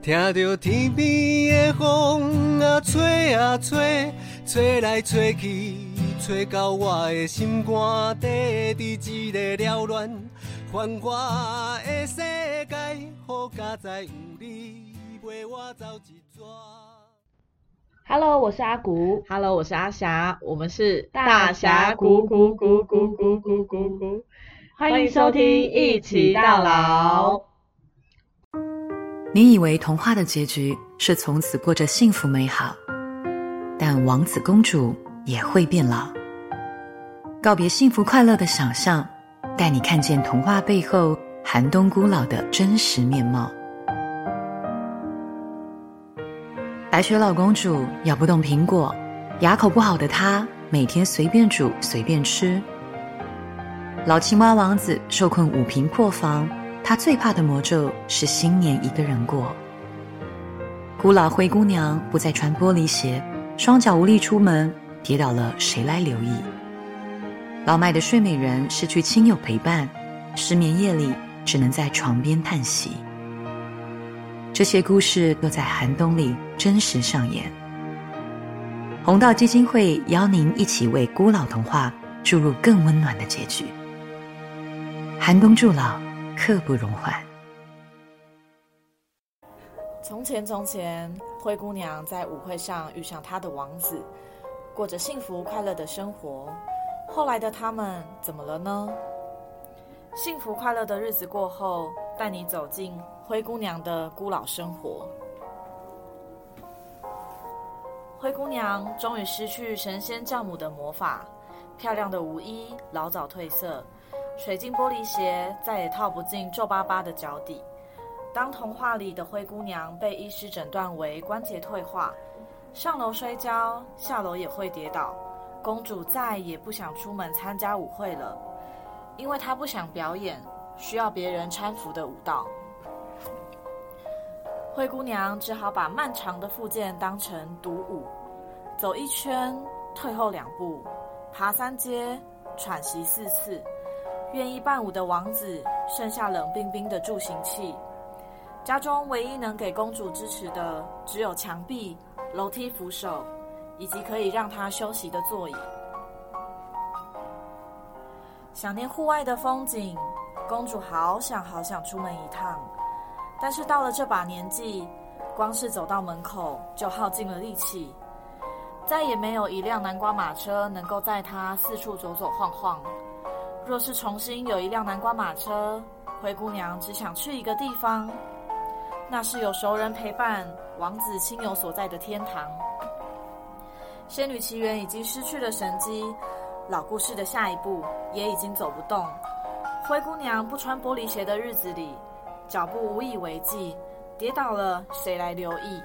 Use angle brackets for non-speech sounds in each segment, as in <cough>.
听着天边的风啊吹啊吹，吹来吹去，吹到我的心肝底，伫一个缭乱繁华的世界，好佳哉有你陪我走一逝。Hello，我是阿古。Hello，我是阿霞，我们是大峡谷谷谷谷谷谷谷谷，欢迎收听一起到老。你以为童话的结局是从此过着幸福美好，但王子公主也会变老。告别幸福快乐的想象，带你看见童话背后寒冬孤老的真实面貌。白雪老公主咬不动苹果，牙口不好的她每天随便煮随便吃。老青蛙王子受困五平破房，他最怕的魔咒是新年一个人过。孤老灰姑娘不再穿玻璃鞋，双脚无力出门，跌倒了谁来留意？老迈的睡美人失去亲友陪伴，失眠夜里只能在床边叹息。这些故事都在寒冬里真实上演。红道基金会邀您一起为孤老童话注入更温暖的结局。寒冬助老，刻不容缓。从前，从前，灰姑娘在舞会上遇上她的王子，过着幸福快乐的生活。后来的他们怎么了呢？幸福快乐的日子过后，带你走进灰姑娘的孤老生活。灰姑娘终于失去神仙教母的魔法，漂亮的舞衣老早褪色，水晶玻璃鞋再也套不进皱巴巴的脚底。当童话里的灰姑娘被医师诊断为关节退化，上楼摔跤，下楼也会跌倒。公主再也不想出门参加舞会了，因为她不想表演需要别人搀扶的舞蹈。灰姑娘只好把漫长的复健当成独舞，走一圈，退后两步，爬三阶，喘息四次。愿意伴舞的王子剩下冷冰冰的助行器。家中唯一能给公主支持的，只有墙壁、楼梯扶手，以及可以让她休息的座椅。想念户外的风景，公主好想好想出门一趟，但是到了这把年纪，光是走到门口就耗尽了力气，再也没有一辆南瓜马车能够载她四处走走晃晃。若是重新有一辆南瓜马车，灰姑娘只想去一个地方。那是有熟人陪伴、王子亲友所在的天堂。仙女奇缘已经失去了神机，老故事的下一步也已经走不动。灰姑娘不穿玻璃鞋的日子里，脚步无以为继，跌倒了谁来留意？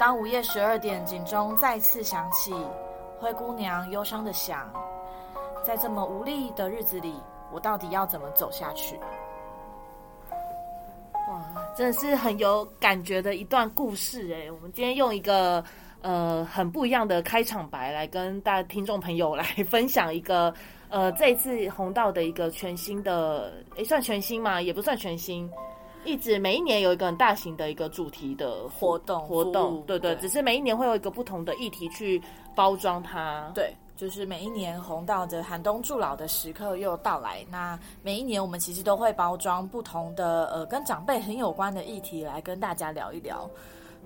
当午夜十二点警钟再次响起，灰姑娘忧伤的想：在这么无力的日子里，我到底要怎么走下去？哇，真的是很有感觉的一段故事哎！我们今天用一个呃很不一样的开场白来跟大家听众朋友 <laughs> 来分享一个呃这一次红道的一个全新的，诶，算全新嘛，也不算全新，一直每一年有一个很大型的一个主题的活动活动，对，对。只是每一年会有一个不同的议题去包装它，对，就是每一年红到的寒冬助老的时刻又到来。那每一年我们其实都会包装不同的呃跟长辈很有关的议题来跟大家聊一聊。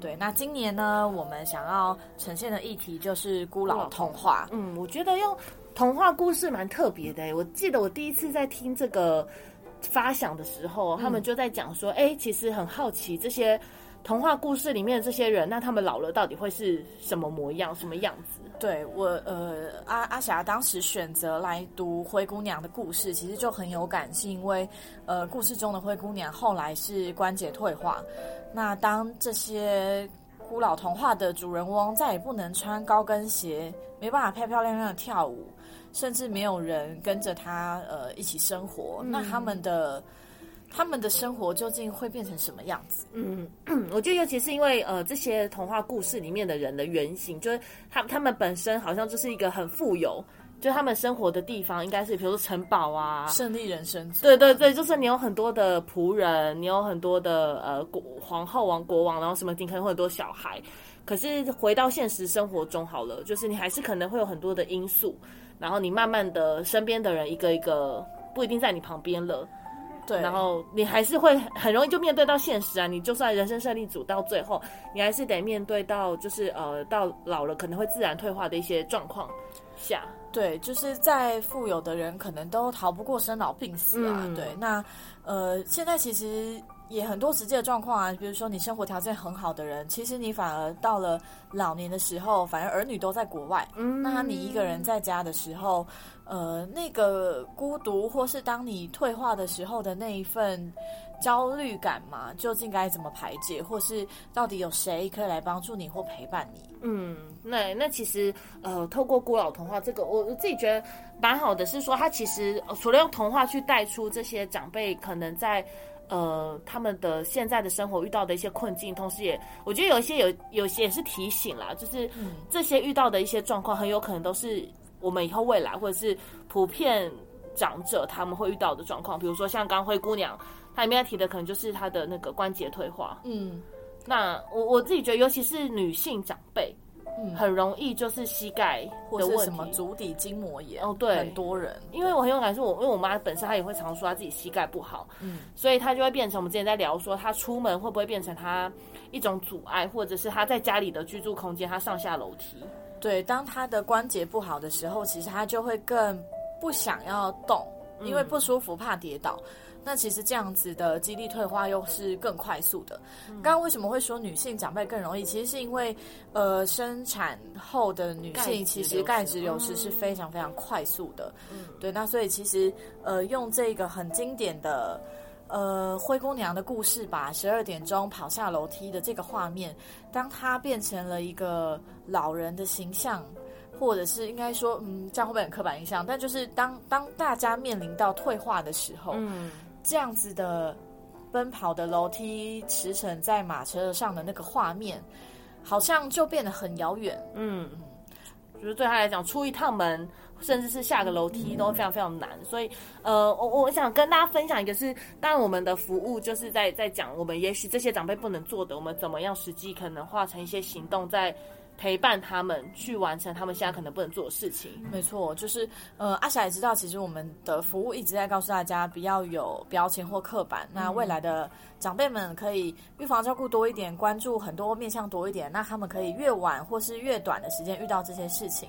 对，那今年呢，我们想要呈现的议题就是孤老童话。嗯，我觉得用童话故事蛮特别的。我记得我第一次在听这个发想的时候，他们就在讲说，哎、其实很好奇这些童话故事里面的这些人，那他们老了到底会是什么模样、什么样子？对我呃阿阿霞当时选择来读灰姑娘的故事，其实就很有感，是因为呃故事中的灰姑娘后来是关节退化，那当这些古老童话的主人翁再也不能穿高跟鞋，没办法漂漂亮亮的跳舞，甚至没有人跟着她呃一起生活，那他们的他们的生活究竟会变成什么样子？嗯，<clears throat> 我觉得尤其是因为呃，这些童话故事里面的人的原型，就是他他们本身好像就是一个很富有就他们生活的地方应该是，比如说城堡啊，胜利人生。对对对，就是你有很多的仆人，你有很多的呃国皇后王国王，然后什么，你可能会很多小孩。可是回到现实生活中好了，就是你还是可能会有很多的因素，然后你慢慢的身边的人一个一个不一定在你旁边了。对，然后你还是会很容易就面对到现实啊！你就算人生胜利组，到最后你还是得面对到，就是呃，到老了可能会自然退化的一些状况下。对，就是在富有的人可能都逃不过生老病死啊。对，那呃，现在其实也很多实际的状况啊，比如说你生活条件很好的人，其实你反而到了老年的时候，反而儿女都在国外，嗯，那你一个人在家的时候。呃，那个孤独，或是当你退化的时候的那一份焦虑感嘛，究竟该怎么排解，或是到底有谁可以来帮助你或陪伴你？嗯，那那其实呃，透过孤老童话这个，我我自己觉得蛮好的，是说它其实除了用童话去带出这些长辈可能在呃他们的现在的生活遇到的一些困境，同时也我觉得有一些有有些也是提醒啦，就是这些遇到的一些状况，很有可能都是。我们以后未来，或者是普遍长者他们会遇到的状况，比如说像刚灰姑娘，她里面提的可能就是她的那个关节退化。嗯，那我我自己觉得，尤其是女性长辈，嗯，很容易就是膝盖或者什么足底筋膜炎。哦，对，很多人，因为我很有感，受我因为我妈本身她也会常说她自己膝盖不好，嗯，所以她就会变成我们之前在聊说，她出门会不会变成她一种阻碍，或者是她在家里的居住空间，她上下楼梯。对，当她的关节不好的时候，其实她就会更不想要动，因为不舒服，怕跌倒。那其实这样子的肌力退化又是更快速的。刚刚为什么会说女性长辈更容易？其实是因为，呃，生产后的女性其实钙质流失是非常非常快速的。嗯，对，那所以其实，呃，用这个很经典的。呃，灰姑娘的故事吧，十二点钟跑下楼梯的这个画面，当她变成了一个老人的形象，或者是应该说，嗯，这样会不会很刻板印象？但就是当当大家面临到退化的时候，嗯，这样子的奔跑的楼梯驰骋在马车上的那个画面，好像就变得很遥远。嗯，就是对他来讲，出一趟门。甚至是下个楼梯都非常非常难，所以呃，我我想跟大家分享一个，是当我们的服务就是在在讲，我们也许这些长辈不能做的，我们怎么样实际可能化成一些行动在。陪伴他们去完成他们现在可能不能做的事情。没错，就是呃，阿霞也知道，其实我们的服务一直在告诉大家，不要有标签或刻板。那未来的长辈们可以预防照顾多一点，关注很多面向多一点，那他们可以越晚或是越短的时间遇到这些事情。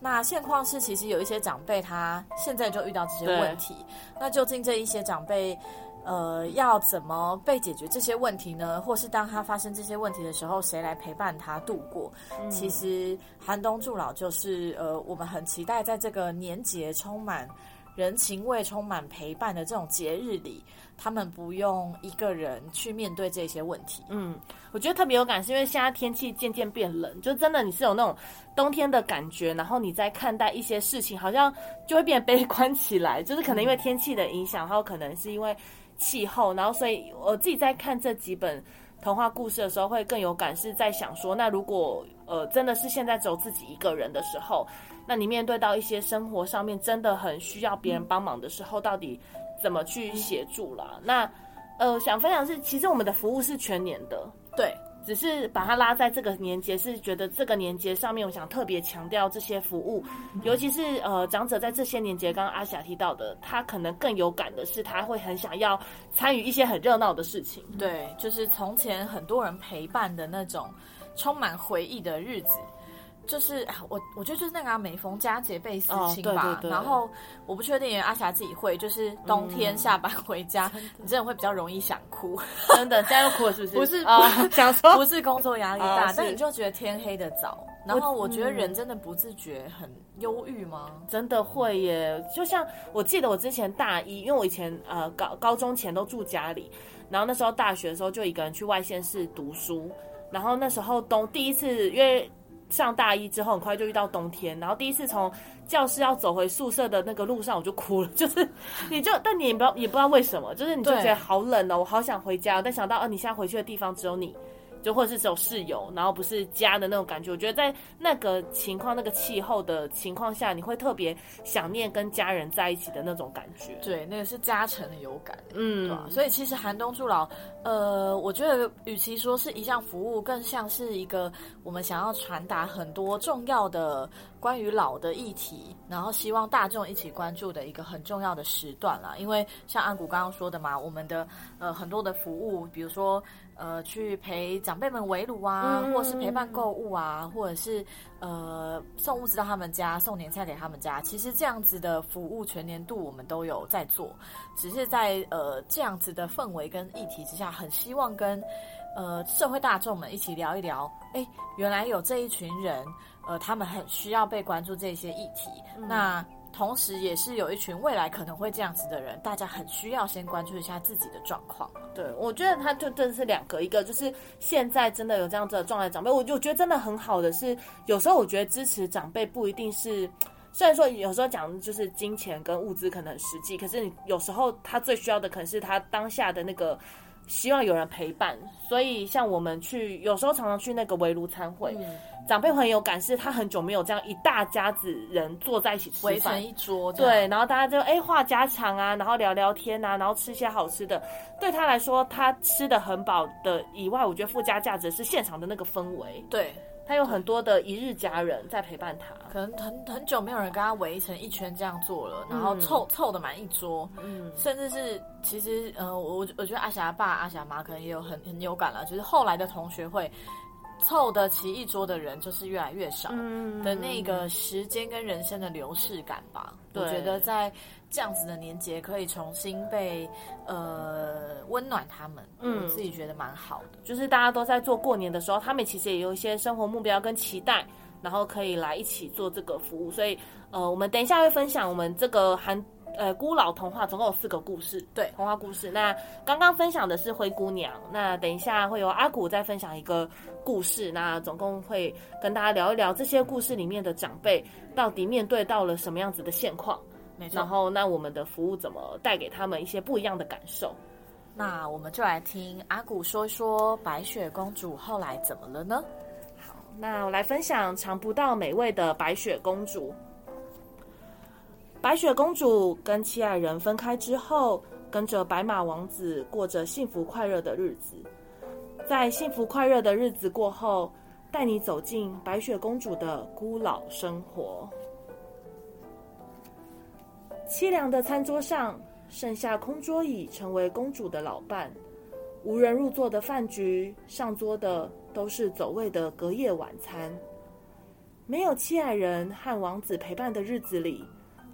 那现况是，其实有一些长辈他现在就遇到这些问题。那究竟这一些长辈？呃，要怎么被解决这些问题呢？或是当他发生这些问题的时候，谁来陪伴他度过？其实寒冬助老就是呃，我们很期待在这个年节充满人情味、充满陪伴的这种节日里，他们不用一个人去面对这些问题。嗯，我觉得特别有感，是因为现在天气渐渐变冷，就真的你是有那种冬天的感觉，然后你在看待一些事情，好像就会变得悲观起来。就是可能因为天气的影响，还有可能是因为。气候，然后所以我自己在看这几本童话故事的时候，会更有感，是在想说，那如果呃真的是现在只有自己一个人的时候，那你面对到一些生活上面真的很需要别人帮忙的时候，到底怎么去协助了？那呃想分享是，其实我们的服务是全年的，对。只是把它拉在这个年节，是觉得这个年节上面，我想特别强调这些服务，尤其是呃长者在这些年节，刚刚阿霞提到的，他可能更有感的是，他会很想要参与一些很热闹的事情。对，就是从前很多人陪伴的那种充满回忆的日子。就是我，我觉得就是那个啊每逢佳节倍思亲吧。然后我不确定阿霞自己会，就是冬天下班回家，你真的会比较容易想哭。真的，现在又哭了是不是？<laughs> 不是啊，想说不是工作压力大，但你就觉得天黑的早。然后我觉得人真的不自觉很忧郁吗？真的会耶。就像我记得我之前大一，因为我以前呃高高中前都住家里，然后那时候大学的时候就一个人去外县市读书，然后那时候冬第一次因为。上大一之后，很快就遇到冬天，然后第一次从教室要走回宿舍的那个路上，我就哭了。<laughs> 就是，你就，但你也不知道，也不知道为什么，就是你就觉得好冷哦，我好想回家。但想到，呃，你现在回去的地方只有你就或者是只有室友，然后不是家的那种感觉。我觉得在那个情况、那个气候的情况下，你会特别想念跟家人在一起的那种感觉。对，那个是加成的有感，嗯，对所以其实寒冬助老，呃，我觉得与其说是一项服务，更像是一个我们想要传达很多重要的关于老的议题，然后希望大众一起关注的一个很重要的时段啦。因为像安谷刚刚说的嘛，我们的呃很多的服务，比如说。呃，去陪长辈们围炉啊，或者是陪伴购物啊，或者是呃送物资到他们家，送年菜给他们家。其实这样子的服务全年度我们都有在做，只是在呃这样子的氛围跟议题之下，很希望跟呃社会大众们一起聊一聊。哎，原来有这一群人，呃，他们很需要被关注这些议题。那同时，也是有一群未来可能会这样子的人，大家很需要先关注一下自己的状况。对，我觉得他就真的是两个，一个就是现在真的有这样子的状态长辈，我就觉得真的很好的是，有时候我觉得支持长辈不一定是，虽然说有时候讲就是金钱跟物资可能实际，可是你有时候他最需要的可能是他当下的那个。希望有人陪伴，所以像我们去，有时候常常去那个围炉餐会，长辈很有感，是他很久没有这样一大家子人坐在一起吃饭，围成一桌，对，然后大家就哎话家常啊，然后聊聊天啊，然后吃些好吃的，对他来说，他吃的很饱的以外，我觉得附加价值是现场的那个氛围，对。他有很多的一日家人在陪伴他，可能很很久没有人跟他围成一圈这样做了，然后凑凑的满一桌，嗯，甚至是其实呃，我我觉得阿霞爸阿霞妈可能也有很很有感了，就是后来的同学会。凑得齐一桌的人就是越来越少的那个时间跟人生的流逝感吧。我觉得在这样子的年节可以重新被呃温暖他们，我自己觉得蛮好的。就是大家都在做过年的时候，他们其实也有一些生活目标跟期待，然后可以来一起做这个服务。所以呃，我们等一下会分享我们这个韩。呃，孤老童话总共有四个故事，对，童话故事。那刚刚分享的是灰姑娘，那等一下会有阿古再分享一个故事。那总共会跟大家聊一聊这些故事里面的长辈到底面对到了什么样子的现况，没错。然后那我们的服务怎么带给他们一些不一样的感受？那我们就来听阿古说一说白雪公主后来怎么了呢？好，那我来分享尝不到美味的白雪公主。白雪公主跟七矮人分开之后，跟着白马王子过着幸福快乐的日子。在幸福快乐的日子过后，带你走进白雪公主的孤老生活。凄凉的餐桌上，剩下空桌椅成为公主的老伴。无人入座的饭局，上桌的都是走位的隔夜晚餐。没有七矮人和王子陪伴的日子里。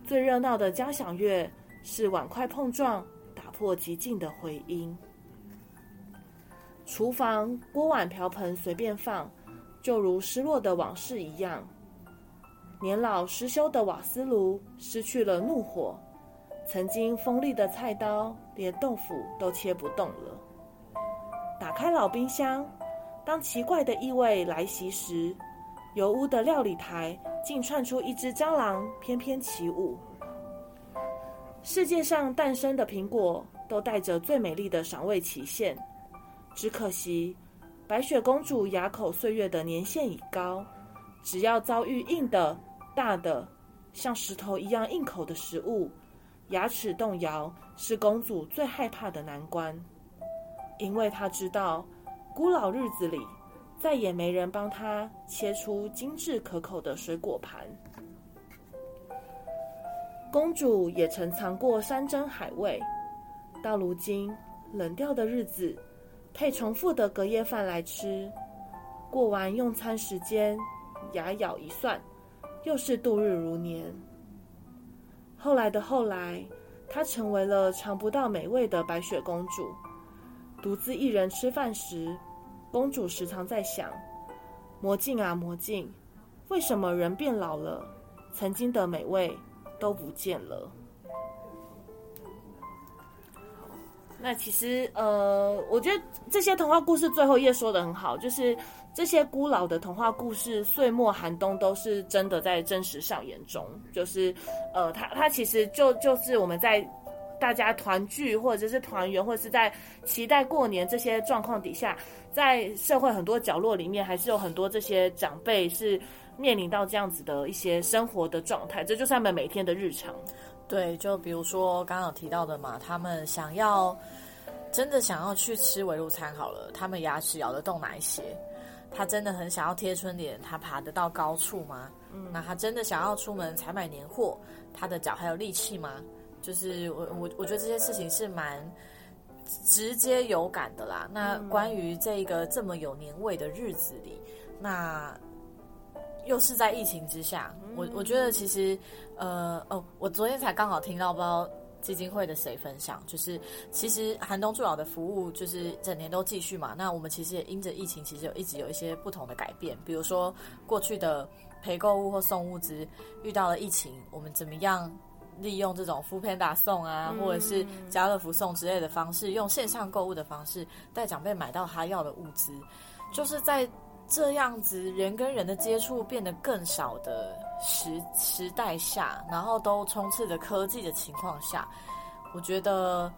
最热闹的交响乐是碗筷碰撞，打破寂静的回音。厨房锅碗瓢盆随便放，就如失落的往事一样。年老失修的瓦斯炉失去了怒火，曾经锋利的菜刀连豆腐都切不动了。打开老冰箱，当奇怪的异味来袭时。油污的料理台竟窜出一只蟑螂，翩翩起舞。世界上诞生的苹果都带着最美丽的赏味期限，只可惜白雪公主牙口岁月的年限已高，只要遭遇硬的、大的、像石头一样硬口的食物，牙齿动摇是公主最害怕的难关，因为她知道，古老日子里。再也没人帮他切出精致可口的水果盘。公主也曾尝过山珍海味，到如今冷掉的日子，配重复的隔夜饭来吃，过完用餐时间，牙咬一算，又是度日如年。后来的后来，她成为了尝不到美味的白雪公主，独自一人吃饭时。公主时常在想：魔镜啊魔镜，为什么人变老了，曾经的美味都不见了？那其实，呃，我觉得这些童话故事最后一页说的很好，就是这些古老的童话故事，岁末寒冬都是真的在真实上演中。就是，呃，它它其实就就是我们在。大家团聚或者是团圆，或者是在期待过年这些状况底下，在社会很多角落里面，还是有很多这些长辈是面临到这样子的一些生活的状态，这就是他们每天的日常。对，就比如说刚刚有提到的嘛，他们想要真的想要去吃围炉餐好了，他们牙齿咬得动哪一些？他真的很想要贴春联，他爬得到高处吗？嗯，那他真的想要出门采买年货，他的脚还有力气吗？就是我我我觉得这些事情是蛮直接有感的啦。那关于这个这么有年味的日子里，那又是在疫情之下，我我觉得其实呃哦，我昨天才刚好听到不知道。基金会的谁分享？就是其实寒冬助老的服务就是整年都继续嘛。那我们其实也因着疫情，其实有一直有一些不同的改变。比如说过去的陪购物或送物资，遇到了疫情，我们怎么样利用这种福片打送啊，或者是家乐福送之类的方式，用线上购物的方式带长辈买到他要的物资，就是在。这样子人跟人的接触变得更少的时时代下，然后都充斥着科技的情况下，我觉得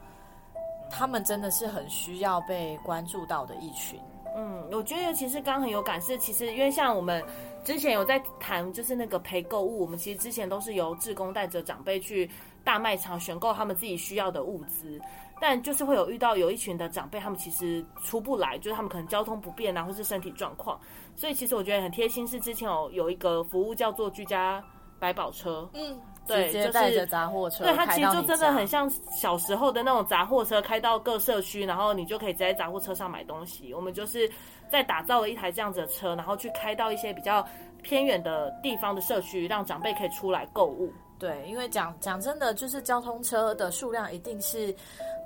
他们真的是很需要被关注到的一群。嗯，我觉得其是刚很有感是，其实因为像我们之前有在谈，就是那个陪购物，我们其实之前都是由志工带着长辈去大卖场选购他们自己需要的物资。但就是会有遇到有一群的长辈，他们其实出不来，就是他们可能交通不便啊，或是身体状况。所以其实我觉得很贴心，是之前有有一个服务叫做居家百宝车，嗯，对，就是带着杂货车，对，它其实就真的很像小时候的那种杂货车，开到各社区，然后你就可以在杂货车上买东西。我们就是在打造了一台这样子的车，然后去开到一些比较偏远的地方的社区，让长辈可以出来购物。对，因为讲讲真的，就是交通车的数量一定是。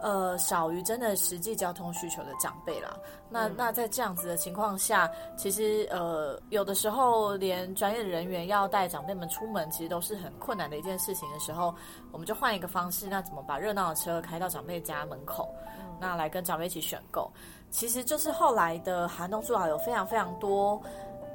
呃，少于真的实际交通需求的长辈啦。那那在这样子的情况下，其实呃，有的时候连专业的人员要带长辈们出门，其实都是很困难的一件事情的时候，我们就换一个方式，那怎么把热闹的车开到长辈家门口，那来跟长辈一起选购？其实就是后来的寒冬助老有非常非常多。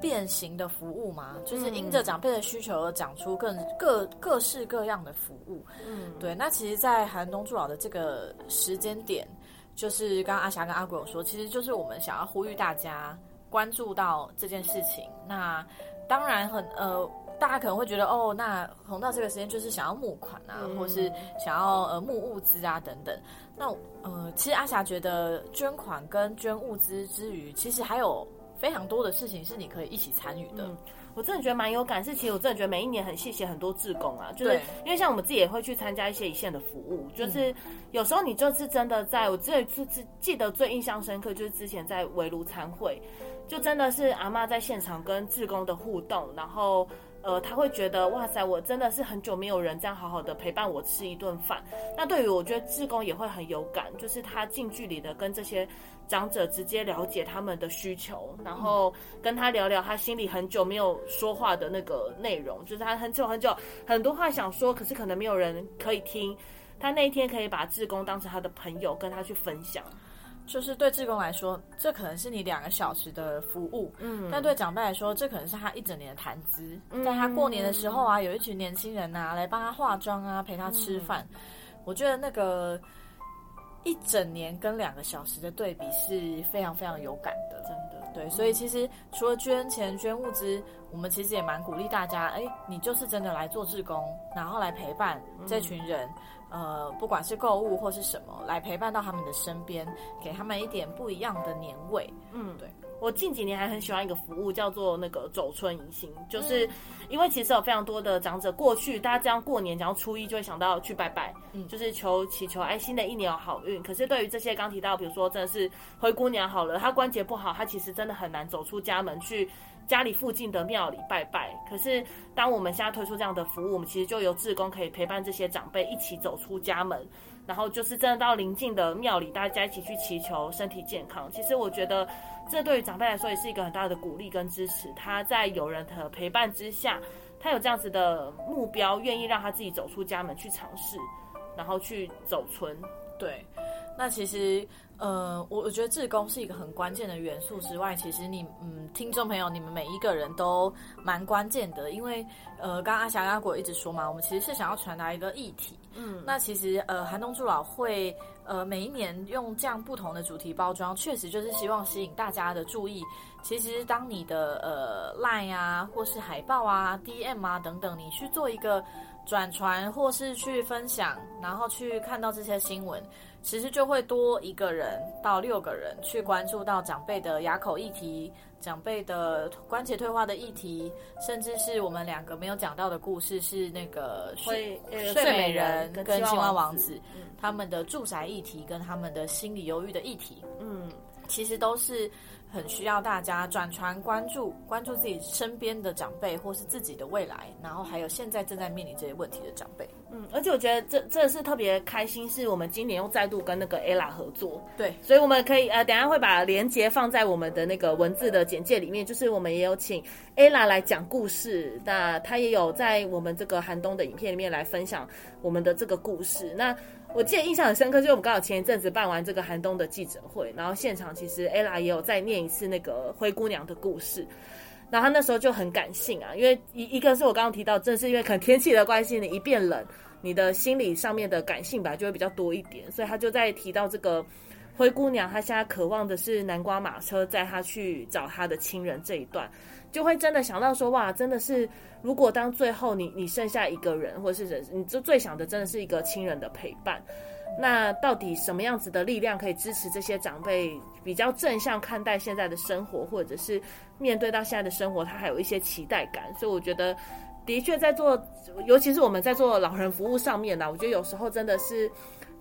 变形的服务嘛，就是因着长辈的需求而讲出更各各式各样的服务。嗯，对。那其实，在寒冬助老的这个时间点，就是刚刚阿霞跟阿鬼有说，其实就是我们想要呼吁大家关注到这件事情。那当然很呃，大家可能会觉得哦，那红到这个时间就是想要募款啊，或是想要呃募物资啊等等。那呃，其实阿霞觉得捐款跟捐物资之余，其实还有。非常多的事情是你可以一起参与的，我真的觉得蛮有感。是其实我真的觉得每一年很谢谢很多志工啊，就是因为像我们自己也会去参加一些一线的服务，就是有时候你就是真的在我最最记得最印象深刻，就是之前在围炉参会，就真的是阿妈在现场跟志工的互动，然后。呃，他会觉得哇塞，我真的是很久没有人这样好好的陪伴我吃一顿饭。那对于我觉得志工也会很有感，就是他近距离的跟这些长者直接了解他们的需求，然后跟他聊聊他心里很久没有说话的那个内容，就是他很久很久很多话想说，可是可能没有人可以听。他那一天可以把志工当成他的朋友，跟他去分享。就是对志工来说，这可能是你两个小时的服务，嗯，但对长辈来说，这可能是他一整年的谈资。在他过年的时候啊，有一群年轻人呐来帮他化妆啊，陪他吃饭。我觉得那个一整年跟两个小时的对比是非常非常有感的，真的。对，所以其实除了捐钱捐物资，我们其实也蛮鼓励大家，哎，你就是真的来做志工，然后来陪伴这群人。呃，不管是购物或是什么，来陪伴到他们的身边，给他们一点不一样的年味。嗯，对我近几年还很喜欢一个服务，叫做那个走春迎新，就是因为其实有非常多的长者过去，大家这样过年，然后初一就会想到去拜拜，嗯，就是求祈求哎新的一年有好运。可是对于这些刚提到，比如说真的是灰姑娘好了，她关节不好，她其实真的很难走出家门去。家里附近的庙里拜拜，可是当我们现在推出这样的服务，我们其实就由志工可以陪伴这些长辈一起走出家门，然后就是真的到邻近的庙里，大家一起去祈求身体健康。其实我觉得这对于长辈来说也是一个很大的鼓励跟支持。他在有人的陪伴之下，他有这样子的目标，愿意让他自己走出家门去尝试，然后去走村。对。那其实。呃，我我觉得志工是一个很关键的元素之外，其实你嗯，听众朋友，你们每一个人都蛮关键的，因为呃，刚刚阿霞阿果一直说嘛，我们其实是想要传达一个议题，嗯，那其实呃，寒冬助老会呃每一年用这样不同的主题包装，确实就是希望吸引大家的注意。其实当你的呃 line 啊，或是海报啊、DM 啊等等，你去做一个转传或是去分享，然后去看到这些新闻。其实就会多一个人到六个人去关注到长辈的牙口议题、长辈的关节退化的议题，甚至是我们两个没有讲到的故事，是那个睡睡美人跟青蛙王子他们的住宅议题跟他们的心理忧郁的议题。嗯，其实都是。很需要大家转传关注，关注自己身边的长辈，或是自己的未来，然后还有现在正在面临这些问题的长辈。嗯，而且我觉得这这是特别开心，是我们今年又再度跟那个 ella 合作。对，所以我们可以呃，等下会把连接放在我们的那个文字的简介里面，就是我们也有请 ella 来讲故事，那她也有在我们这个寒冬的影片里面来分享我们的这个故事。那我记得印象很深刻，就是我们刚好前一阵子办完这个寒冬的记者会，然后现场其实 ella 也有再念一次那个灰姑娘的故事，然后她那时候就很感性啊，因为一一个是我刚刚提到，正是因为可能天气的关系，你一变冷，你的心理上面的感性吧就会比较多一点，所以她就在提到这个灰姑娘，她现在渴望的是南瓜马车载她去找她的亲人这一段。就会真的想到说，哇，真的是，如果当最后你你剩下一个人，或是人，你就最想的真的是一个亲人的陪伴。那到底什么样子的力量可以支持这些长辈比较正向看待现在的生活，或者是面对到现在的生活，他还有一些期待感？所以我觉得，的确在做，尤其是我们在做老人服务上面呢，我觉得有时候真的是。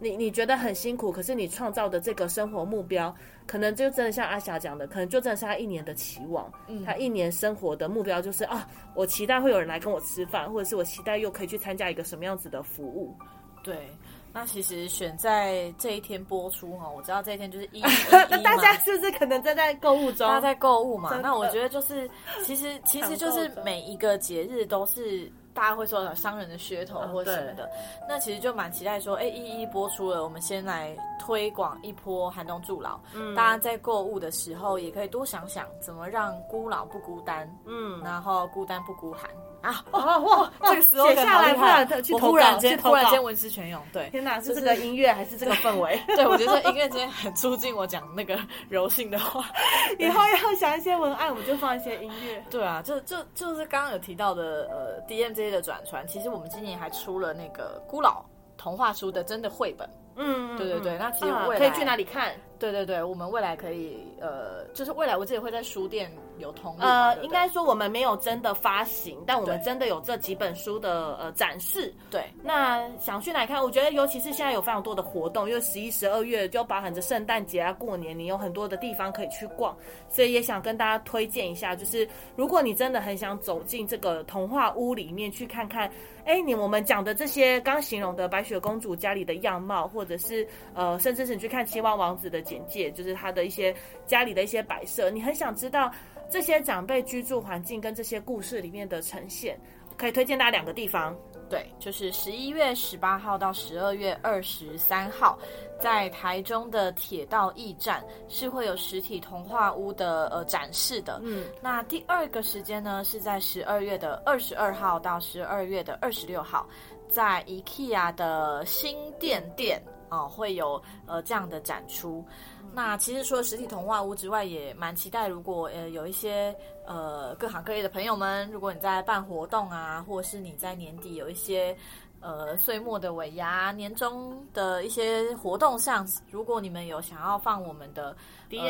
你你觉得很辛苦，可是你创造的这个生活目标，可能就真的像阿霞讲的，可能就真的是他一年的期望。嗯，他一年生活的目标就是啊，我期待会有人来跟我吃饭，或者是我期待又可以去参加一个什么样子的服务。对，那其实选在这一天播出哈，我知道这一天就是一，那 <laughs> 大家是不是可能正在购物中？大家在购物嘛？那我觉得就是，其实其实就是每一个节日都是。大家会说商人的噱头或什么的，那其实就蛮期待说，哎，一一播出了，我们先来推广一波寒冬助老。嗯，大家在购物的时候也可以多想想，怎么让孤老不孤单，嗯，然后孤单不孤寒。啊哇哇！这个时候写下来，突然去突然间突然间文思泉涌，对，天哪，是这个音乐还是这个氛围？<laughs> 对，我觉得音乐今天很促进我讲那个柔性的话。<laughs> 以后要想一些文案，我们就放一些音乐。对啊，就就就是刚刚有提到的呃，DMJ 的转传，其实我们今年还出了那个孤老童话书的真的绘本。嗯，对对对，那其实未来可以去哪里看？对对对，我们未来可以呃，就是未来我自己会在书店有通。呃，应该说我们没有真的发行，但我们真的有这几本书的呃展示。对，那想去哪看？我觉得尤其是现在有非常多的活动，因为十一、十二月就包含着圣诞节啊、过年，你有很多的地方可以去逛，所以也想跟大家推荐一下，就是如果你真的很想走进这个童话屋里面去看看。哎，你我们讲的这些刚形容的白雪公主家里的样貌，或者是呃，甚至是你去看青蛙王子的简介，就是他的一些家里的一些摆设，你很想知道这些长辈居住环境跟这些故事里面的呈现，可以推荐大家两个地方。对，就是十一月十八号到十二月二十三号，在台中的铁道驿站是会有实体童话屋的呃展示的。嗯，那第二个时间呢是在十二月的二十二号到十二月的二十六号，在 IKEA 的新店店啊会有呃这样的展出。那其实除了实体童话屋之外，也蛮期待。如果呃有一些呃各行各业的朋友们，如果你在办活动啊，或是你在年底有一些呃岁末的尾牙、年终的一些活动上，如果你们有想要放我们的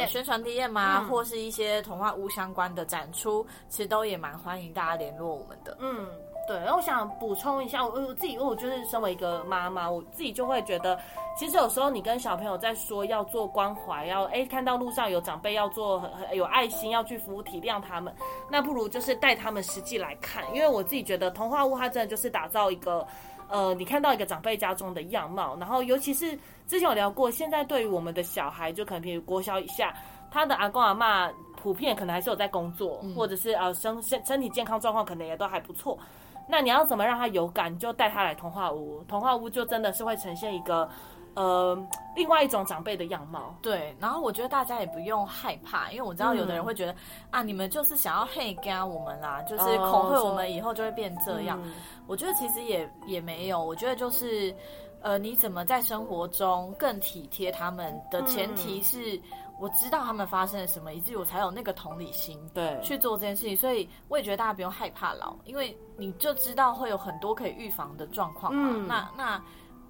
宣传 DM 啊，或是一些童话屋相关的展出，其实都也蛮欢迎大家联络我们的。嗯。对，然后我想补充一下，我我自己，因为我就是身为一个妈妈，我自己就会觉得，其实有时候你跟小朋友在说要做关怀，要哎看到路上有长辈要做很有爱心，要去服务体谅他们，那不如就是带他们实际来看，因为我自己觉得童话屋它真的就是打造一个，呃，你看到一个长辈家中的样貌，然后尤其是之前有聊过，现在对于我们的小孩，就可能比如国小以下，他的阿公阿妈普遍可能还是有在工作，或者是呃身身身体健康状况可能也都还不错。那你要怎么让他有感？就带他来童话屋，童话屋就真的是会呈现一个呃另外一种长辈的样貌。对，然后我觉得大家也不用害怕，因为我知道有的人会觉得、啊，你们就是想要黑干我们啦，就是哦恐吓我们以后就会变这样。嗯我觉得其实也也没有，我觉得就是，呃，你怎么在生活中更体贴他们的前提是，我知道他们发生了什么，以至于我才有那个同理心对，去做这件事情。所以我也觉得大家不用害怕老，因为你就知道会有很多可以预防的状况嘛。嗯那那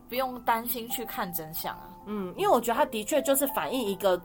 不用担心去看真相啊。嗯，因为我觉得他的确就是反映一个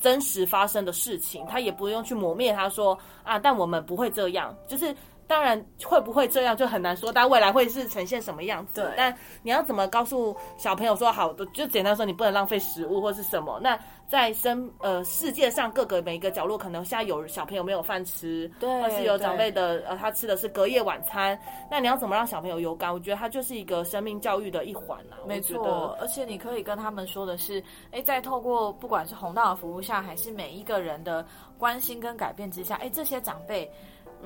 真实发生的事情，他也不用去磨灭他说啊，但我们不会这样，就是。当然，会不会这样就很难说，但未来会是呈现什么样子？对但你要怎么告诉小朋友说好，就简单说，你不能浪费食物或是什么？那在生呃世界上各个每一个角落，可能现在有小朋友没有饭吃，对或是有长辈的呃他吃的是隔夜晚餐，那你要怎么让小朋友有感？我觉得它就是一个生命教育的一环啊。没错，而且你可以跟他们说的是，哎，在透过不管是红道的服务下，还是每一个人的关心跟改变之下，哎，这些长辈。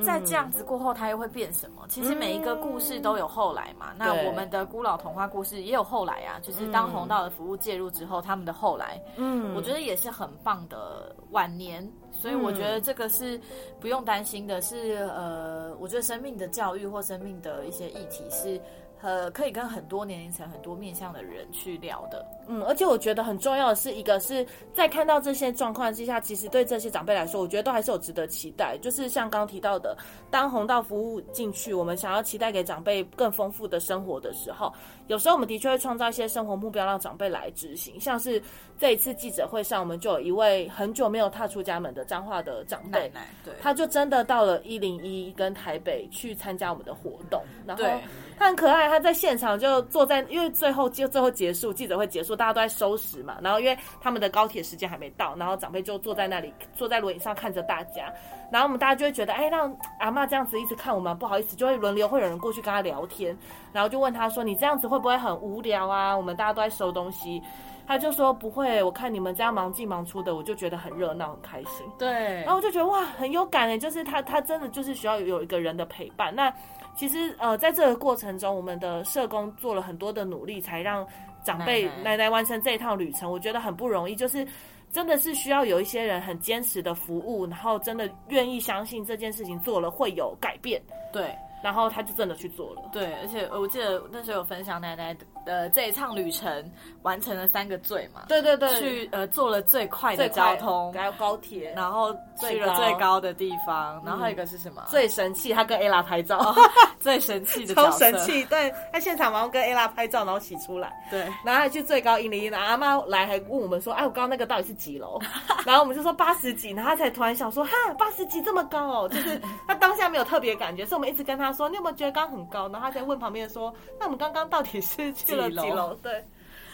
在这样子过后，它又会变什么？其实每一个故事都有后来嘛。那我们的古老童话故事也有后来啊，就是当红道的服务介入之后，他们的后来，嗯我觉得也是很棒的晚年。所以我觉得这个是不用担心的是，呃，我觉得生命的教育或生命的一些议题是。呃，可以跟很多年龄层、很多面向的人去聊的。嗯，而且我觉得很重要的是，一个是在看到这些状况之下，其实对这些长辈来说，我觉得都还是有值得期待。就是像刚刚提到的，当红道服务进去，我们想要期待给长辈更丰富的生活的时候，有时候我们的确会创造一些生活目标让长辈来执行。像是这一次记者会上，我们就有一位很久没有踏出家门的彰化的长辈，奶，对，他就真的到了一零一跟台北去参加我们的活动，然后对他很可爱，他在现场就坐在，因为最后就最后结束记者会结束，大家都在收拾嘛，然后因为他们的高铁时间还没到，然后长辈就坐在那里，坐在轮椅上看着大家，然后我们大家就会觉得，哎，让阿妈这样子一直看我们，不好意思，就会轮流会有人过去跟他聊天，然后就问他说，你这样子会不会很无聊啊？我们大家都在收东西。他就说不会，我看你们这样忙进忙出的，我就觉得很热闹，很开心。对然后我就觉得哇，很有感诶，就是他他真的就是需要有一个人的陪伴。那其实呃，在这个过程中，我们的社工做了很多的努力，才让长辈奶奶。完成这一趟旅程。我觉得很不容易，就是真的是需要有一些人很坚持的服务，然后真的愿意相信这件事情做了会有改变，对然后他就真的去做了。对，而且我记得那时候有分享奶奶的这一趟旅程完成了三个最嘛，对对对，去呃坐了最快的交通，还有高铁，然后去了最高的地方，然后还有一个是什么？最神气，他跟 ella 拍照，<laughs> 最神气的超神，气。对，他现场马上跟 ella 拍照，然后洗出来。对。然后还去最高一零一，然后阿妈来还问我们说：“哎，我刚刚那个到底是几楼？” <laughs> 然后我们就说八十几，然后他才突然想说：“哈，八十几这么高哦！”就是 <laughs> 他当下没有特别感觉，所以我们一直跟他说：“你有没有觉得刚刚很高？”然后他在问旁边说：“那我们刚刚到底是去了几楼？”对。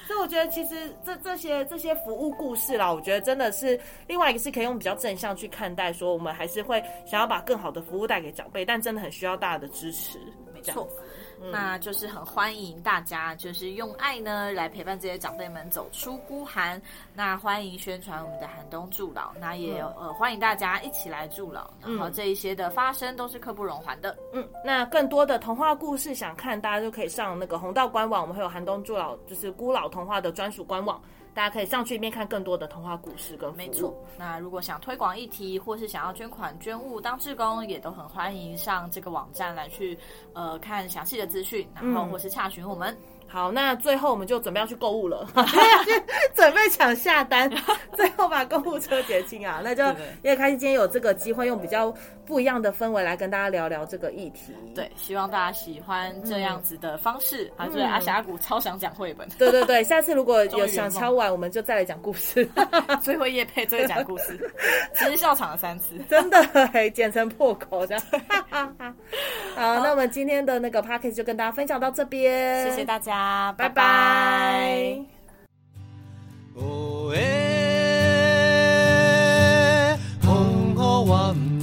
所以我觉得，其实这这些这些服务故事啦，我觉得真的是另外一个是可以用比较正向去看待，说我们还是会想要把更好的服务带给长辈，但真的很需要大家的支持。没错，那就是很欢迎大家，就是用爱呢来陪伴这些长辈们走出孤寒。那欢迎宣传我们的寒冬助老，那也、呃欢迎大家一起来助老。然后这一些的发生都是刻不容缓的。嗯，那更多的童话故事想看，大家就可以上那个红道官网，我们会有寒冬助老，就是孤老童话的专属官网，大家可以上去一面看更多的童话故事跟没错，那如果想推广议题，或是想要捐款捐物当志工，也都很欢迎上这个网站来去呃看详细的资讯，然后嗯或是洽询我们。好，那最后我们就准备要去购物了，<laughs> 准备抢下单，<laughs> 最后把购物车结清啊！那就因为开心今天有这个机会，用比较不一样的氛围来跟大家聊聊这个议题。对，希望大家喜欢这样子的方式。啊，对，阿峡谷超想讲绘本，<laughs> 对对对，下次如果有想梦敲碗，我们就再来讲故事。最后夜配，最后讲故事，其实笑场了三次。真的嘿，剪成破口这样。好，那我们今天的那个 p a c k a g e 就跟大家分享到这边，谢谢大家，拜拜拜拜。哦耶，风雨